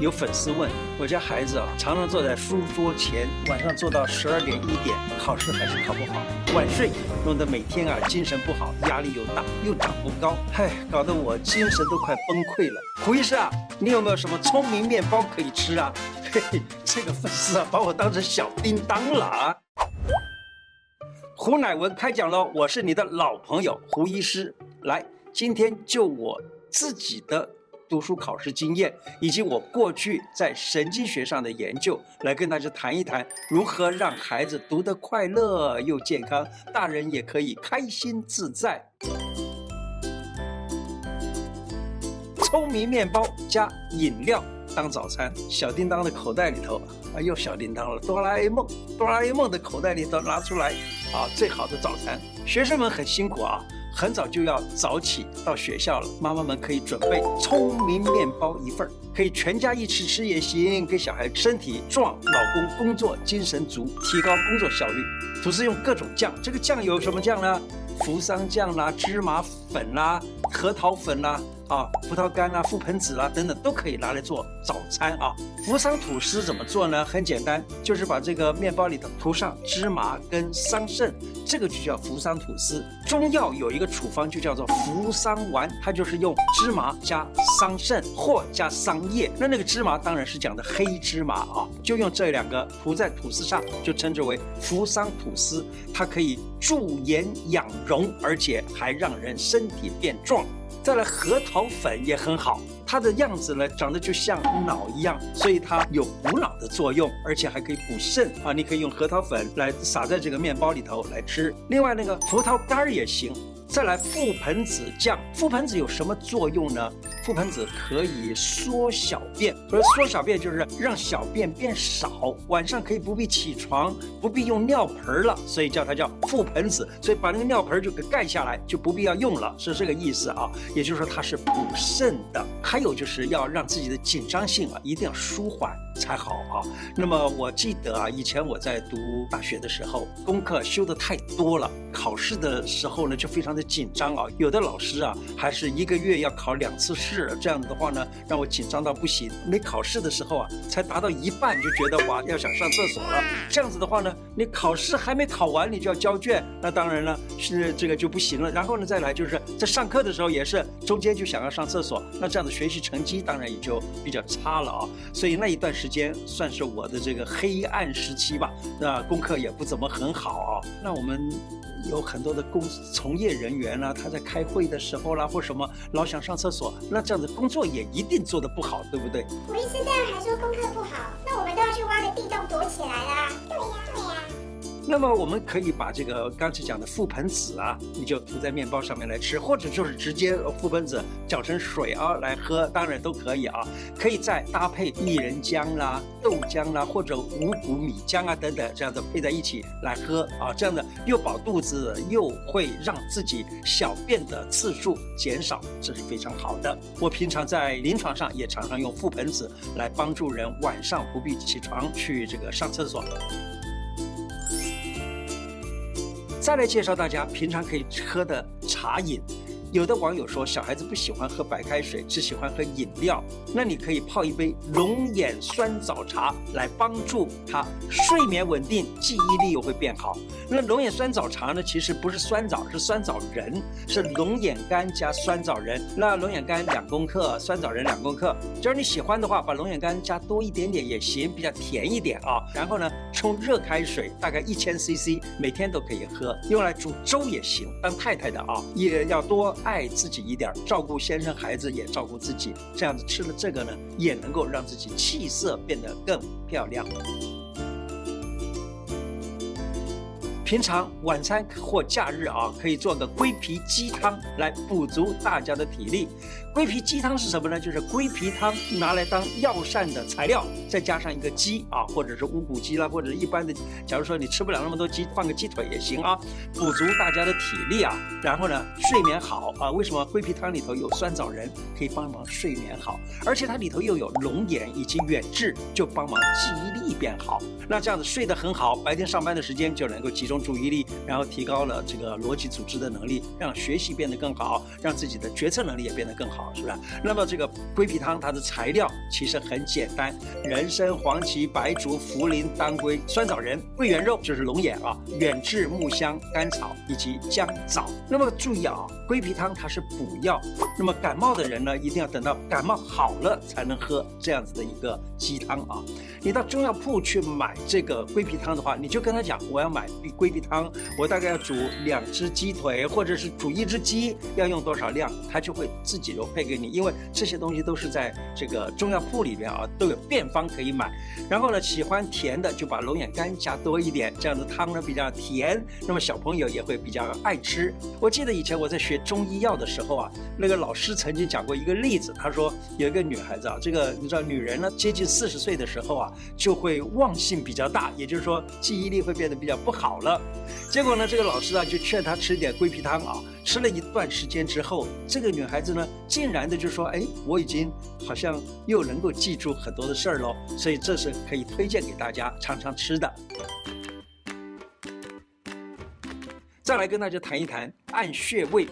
有粉丝问我家孩子啊，常常坐在书桌前，晚上坐到十二点一点，考试还是考不好，晚睡，弄得每天啊精神不好，压力又大，又长不高，嗨，搞得我精神都快崩溃了。胡医师啊，你有没有什么聪明面包可以吃啊？嘿嘿，这个粉丝啊，把我当成小叮当了啊！胡乃文开讲喽，我是你的老朋友胡医师，来，今天就我自己的。读书考试经验，以及我过去在神经学上的研究，来跟大家谈一谈如何让孩子读得快乐又健康，大人也可以开心自在。聪明面包加饮料当早餐，小叮当的口袋里头啊，又小叮当了。哆啦 A 梦，哆啦 A 梦的口袋里头拿出来啊，最好的早餐。学生们很辛苦啊。很早就要早起到学校了，妈妈们可以准备聪明面包一份儿，可以全家一起吃也行，给小孩身体壮，老公工作精神足，提高工作效率。吐司用各种酱，这个酱有什么酱呢？扶桑酱啦，芝麻粉啦，核桃粉啦。啊葡萄干啊，覆盆子、啊，等等都可以拿来做早餐啊。扶桑吐司怎么做呢？很简单，就是把这个面包里头涂上芝麻跟桑葚，这个就叫扶桑吐司。中药有一个处方就叫做扶桑丸，它就是用芝麻加桑葚或加桑叶。那那个芝麻当然是讲的黑芝麻啊，就用这两个涂在吐司上，就称之为扶桑吐司。它可以驻颜养容，而且还让人身体变壮。再来，核桃粉也很好，它的样子呢长得就像脑一样，所以它有补脑的作用，而且还可以补肾啊！你可以用核桃粉来撒在这个面包里头来吃。另外，那个葡萄干儿也行。再来覆盆子酱，覆盆子有什么作用呢？覆盆子可以缩小便，不是缩小便就是让小便变少，晚上可以不必起床，不必用尿盆了，所以叫它叫覆盆子。所以把那个尿盆就给盖下来，就不必要用了，是这个意思啊。也就是说它是补肾的。还有就是要让自己的紧张性啊一定要舒缓才好啊。那么我记得啊，以前我在读大学的时候，功课修的太多了，考试的时候呢就非常的。紧张啊！有的老师啊，还是一个月要考两次试，这样子的话呢，让我紧张到不行。没考试的时候啊，才达到一半就觉得哇，要想上厕所了。这样子的话呢，你考试还没考完，你就要交卷，那当然了，是这个就不行了。然后呢，再来就是在上课的时候也是中间就想要上厕所，那这样的学习成绩当然也就比较差了啊。所以那一段时间算是我的这个黑暗时期吧，那功课也不怎么很好。那我们。有很多的工从业人员呢，他在开会的时候啦，或什么老想上厕所，那这样子工作也一定做的不好，对不对？我意思这样还说功课不好，那我们都要去挖个地洞。那么我们可以把这个刚才讲的覆盆子啊，你就涂在面包上面来吃，或者就是直接覆盆子搅成水啊来喝，当然都可以啊。可以再搭配薏仁浆啦、豆浆啦，或者五谷米浆啊等等，这样子配在一起来喝啊，这样的又饱肚子，又会让自己小便的次数减少，这是非常好的。我平常在临床上也常常用覆盆子来帮助人晚上不必起床去这个上厕所。再来介绍大家平常可以喝的茶饮。有的网友说，小孩子不喜欢喝白开水，只喜欢喝饮料。那你可以泡一杯龙眼酸枣茶来帮助他睡眠稳定，记忆力又会变好。那龙眼酸枣茶呢，其实不是酸枣，是酸枣仁，是龙眼干加酸枣仁。那龙眼干两公克，酸枣仁两公克。只要你喜欢的话，把龙眼干加多一点点也行，比较甜一点啊。然后呢，冲热开水，大概一千 CC，每天都可以喝，用来煮粥也行。当太太的啊，也要多。爱自己一点，照顾先生孩子，也照顾自己，这样子吃了这个呢，也能够让自己气色变得更漂亮。平常晚餐或假日啊，可以做个龟皮鸡汤来补足大家的体力。龟皮鸡汤是什么呢？就是龟皮汤拿来当药膳的材料，再加上一个鸡啊，或者是乌骨鸡啦，或者一般的。假如说你吃不了那么多鸡，放个鸡腿也行啊，补足大家的体力啊。然后呢，睡眠好啊。为什么龟皮汤里头有酸枣仁，可以帮忙睡眠好，而且它里头又有龙眼以及远志，就帮忙记忆力变好。那这样子睡得很好，白天上班的时间就能够集中。注意力，然后提高了这个逻辑组织的能力，让学习变得更好，让自己的决策能力也变得更好，是不是？那么这个龟皮汤它的材料其实很简单：人参、黄芪、白术、茯苓、当归、酸枣仁、桂圆肉，就是龙眼啊，远志、木香、甘草以及姜枣。那么注意啊，龟皮汤它是补药，那么感冒的人呢，一定要等到感冒好了才能喝这样子的一个鸡汤啊。你到中药铺去买这个龟皮汤的话，你就跟他讲，我要买龟皮汤，我大概要煮两只鸡腿，或者是煮一只鸡，要用多少量，它就会自己揉配给你，因为这些东西都是在这个中药铺里边啊，都有便方可以买。然后呢，喜欢甜的就把龙眼干加多一点，这样的汤呢比较甜，那么小朋友也会比较爱吃。我记得以前我在学中医药的时候啊，那个老师曾经讲过一个例子，他说有一个女孩子啊，这个你知道女人呢接近四十岁的时候啊。就会忘性比较大，也就是说记忆力会变得比较不好了。结果呢，这个老师啊就劝她吃点桂皮汤啊。吃了一段时间之后，这个女孩子呢，竟然的就说：“哎，我已经好像又能够记住很多的事儿喽。”所以这是可以推荐给大家常常吃的。再来跟大家谈一谈按穴位。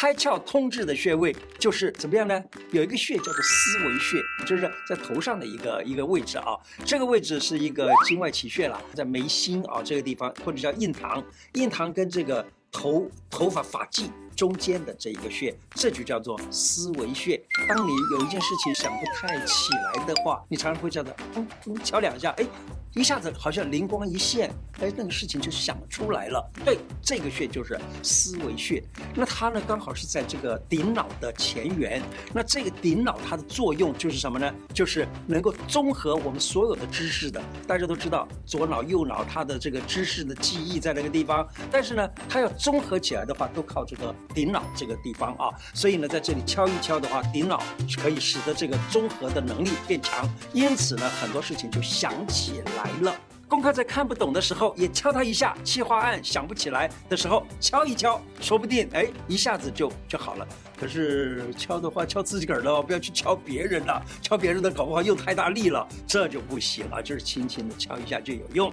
开窍通志的穴位就是怎么样呢？有一个穴叫做思维穴，就是在头上的一个一个位置啊。这个位置是一个经外奇穴了，在眉心啊这个地方，或者叫印堂。印堂跟这个头头发发际中间的这一个穴，这就叫做思维穴。当你有一件事情想不太起来的话，你常常会这样的，嗯嗯，敲两下，哎。一下子好像灵光一现，哎，那个事情就想出来了。对，这个穴就是思维穴。那它呢，刚好是在这个顶脑的前缘。那这个顶脑它的作用就是什么呢？就是能够综合我们所有的知识的。大家都知道，左脑右脑它的这个知识的记忆在那个地方，但是呢，它要综合起来的话，都靠这个顶脑这个地方啊。所以呢，在这里敲一敲的话，顶脑是可以使得这个综合的能力变强。因此呢，很多事情就想起来。来了，功课在看不懂的时候也敲他一下，企划案想不起来的时候敲一敲，说不定哎一下子就就好了。可是敲的话敲自己个儿的哦，不要去敲别人的，敲别人的搞不好用太大力了，这就不行了。就是轻轻的敲一下就有用。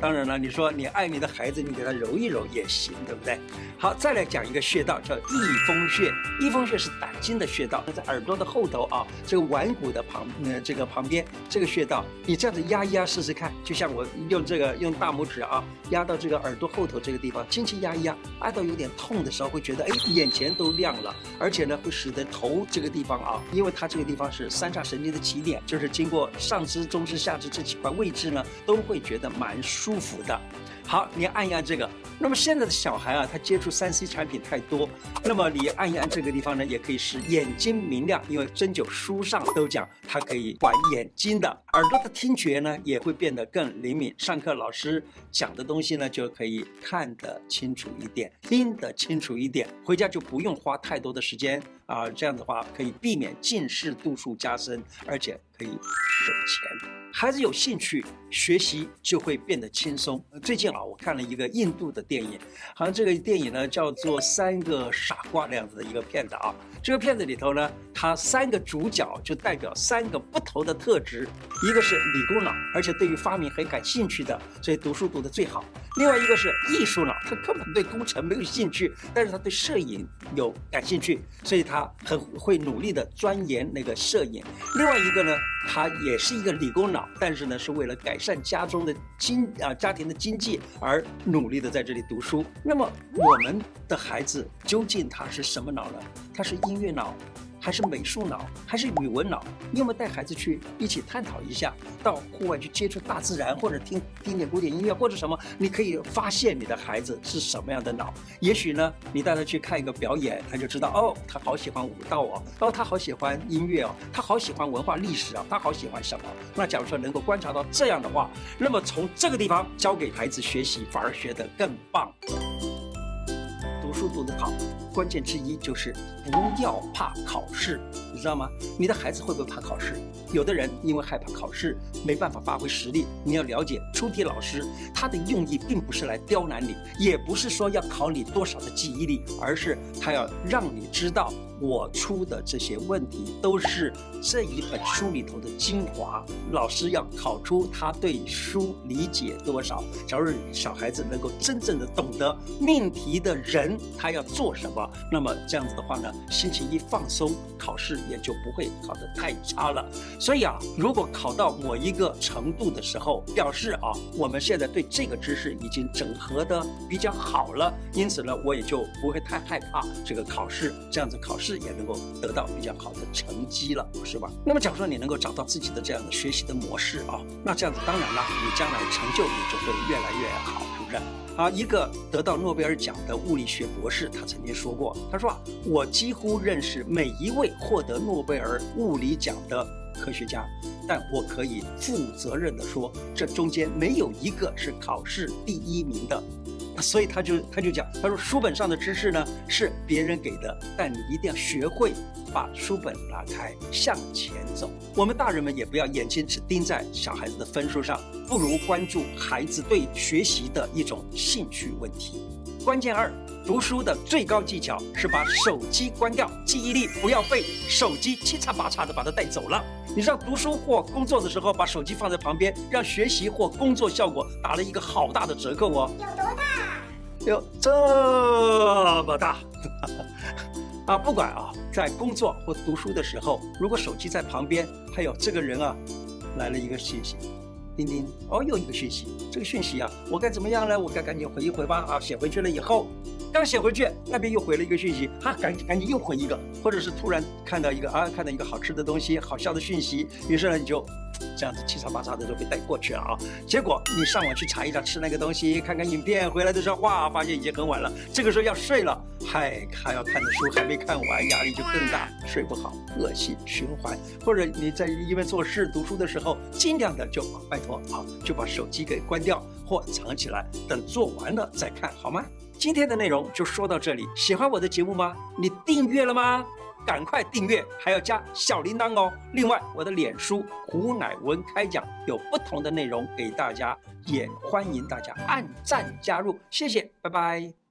当然了，你说你爱你的孩子，你给他揉一揉也行，对不对？好，再来讲一个穴道，叫翳风穴。翳风穴是胆经的穴道，在耳朵的后头啊，这个腕骨的旁，呃，这个旁边这个穴道，你这样子压一压试试看，就像我用这个用大拇指啊压到这个耳朵后头这个地方，轻轻压一压，按到有点痛的时候，会觉得哎眼前都亮了，而且呢会使得头这个地方啊，因为它这个地方是三叉神经的起点，就是经过上肢、中肢、下肢这几块位置呢，都会觉得蛮舒。舒服的，好，你按一按这个。那么现在的小孩啊，他接触三 C 产品太多，那么你按一按这个地方呢，也可以使眼睛明亮，因为针灸书上都讲它可以管眼睛的。耳朵的听觉呢，也会变得更灵敏。上课老师讲的东西呢，就可以看得清楚一点，听得清楚一点，回家就不用花太多的时间啊。这样的话可以避免近视度数加深，而且可以省钱。孩子有兴趣学习，就会变得轻松。最近啊，我看了一个印度的电影，好像这个电影呢叫做《三个傻瓜》那样子的一个片子啊。这个片子里头呢，它三个主角就代表三个不同的特质，一个是理工脑，而且对于发明很感兴趣的，所以读书读得最好。另外一个是艺术脑，他根本对工程没有兴趣，但是他对摄影有感兴趣，所以他很会努力的钻研那个摄影。另外一个呢，他也是一个理工脑，但是呢是为了改善家中的经啊家庭的经济而努力的在这里读书。那么我们的孩子究竟他是什么脑呢？他是音乐脑。还是美术脑，还是语文脑？你有没有带孩子去一起探讨一下？到户外去接触大自然，或者听听点古典音乐，或者什么？你可以发现你的孩子是什么样的脑。也许呢，你带他去看一个表演，他就知道哦，他好喜欢舞蹈哦，哦，他好喜欢音乐哦，他好喜欢文化历史啊，他好喜欢什么？那假如说能够观察到这样的话，那么从这个地方教给孩子学习，反而学得更棒。速度的考。关键之一就是不要怕考试，你知道吗？你的孩子会不会怕考试？有的人因为害怕考试，没办法发挥实力。你要了解出题老师他的用意并不是来刁难你，也不是说要考你多少的记忆力，而是他要让你知道我出的这些问题都是这一本书里头的精华。老师要考出他对书理解多少。假如小孩子能够真正的懂得命题的人他要做什么，那么这样子的话呢，心情一放松，考试也就不会考得太差了。所以啊，如果考到某一个程度的时候，表示啊，我们现在对这个知识已经整合的比较好了，因此呢，我也就不会太害怕这个考试，这样子考试也能够得到比较好的成绩了，是吧？那么，假如说你能够找到自己的这样的学习的模式啊，那这样子当然了，你将来成就也就会越来越好，是不是？啊，一个得到诺贝尔奖的物理学博士，他曾经说过，他说啊，我几乎认识每一位获得诺贝尔物理奖的科学家。但我可以负责任地说，这中间没有一个是考试第一名的，所以他就他就讲，他说书本上的知识呢是别人给的，但你一定要学会把书本拉开向前走。我们大人们也不要眼睛只盯在小孩子的分数上，不如关注孩子对学习的一种兴趣问题。关键二。读书的最高技巧是把手机关掉，记忆力不要被手机七叉八叉的把它带走了。你知道读书或工作的时候把手机放在旁边，让学习或工作效果打了一个好大的折扣哦。有多大？有这么大。啊，不管啊，在工作或读书的时候，如果手机在旁边，还有这个人啊，来了一个信息。叮叮，哦，又一个讯息，这个讯息啊，我该怎么样呢？我该赶紧回一回吧。啊，写回去了以后，刚写回去，那边又回了一个讯息，哈、赶紧赶紧又回一个，或者是突然看到一个啊，看到一个好吃的东西，好笑的讯息，于是呢你就。这样子七叉八叉的都被带过去了啊！结果你上网去查一查吃那个东西，看看影片，回来的时候哇，发现已经很晚了。这个时候要睡了，嗨，还要看的书还没看完，压力就更大，睡不好，恶性循环。或者你在一边做事读书的时候，尽量的就拜托啊，就把手机给关掉或藏起来，等做完了再看好吗？今天的内容就说到这里，喜欢我的节目吗？你订阅了吗？赶快订阅，还要加小铃铛哦。另外，我的脸书胡乃文开讲有不同的内容给大家，也欢迎大家按赞加入。谢谢，拜拜。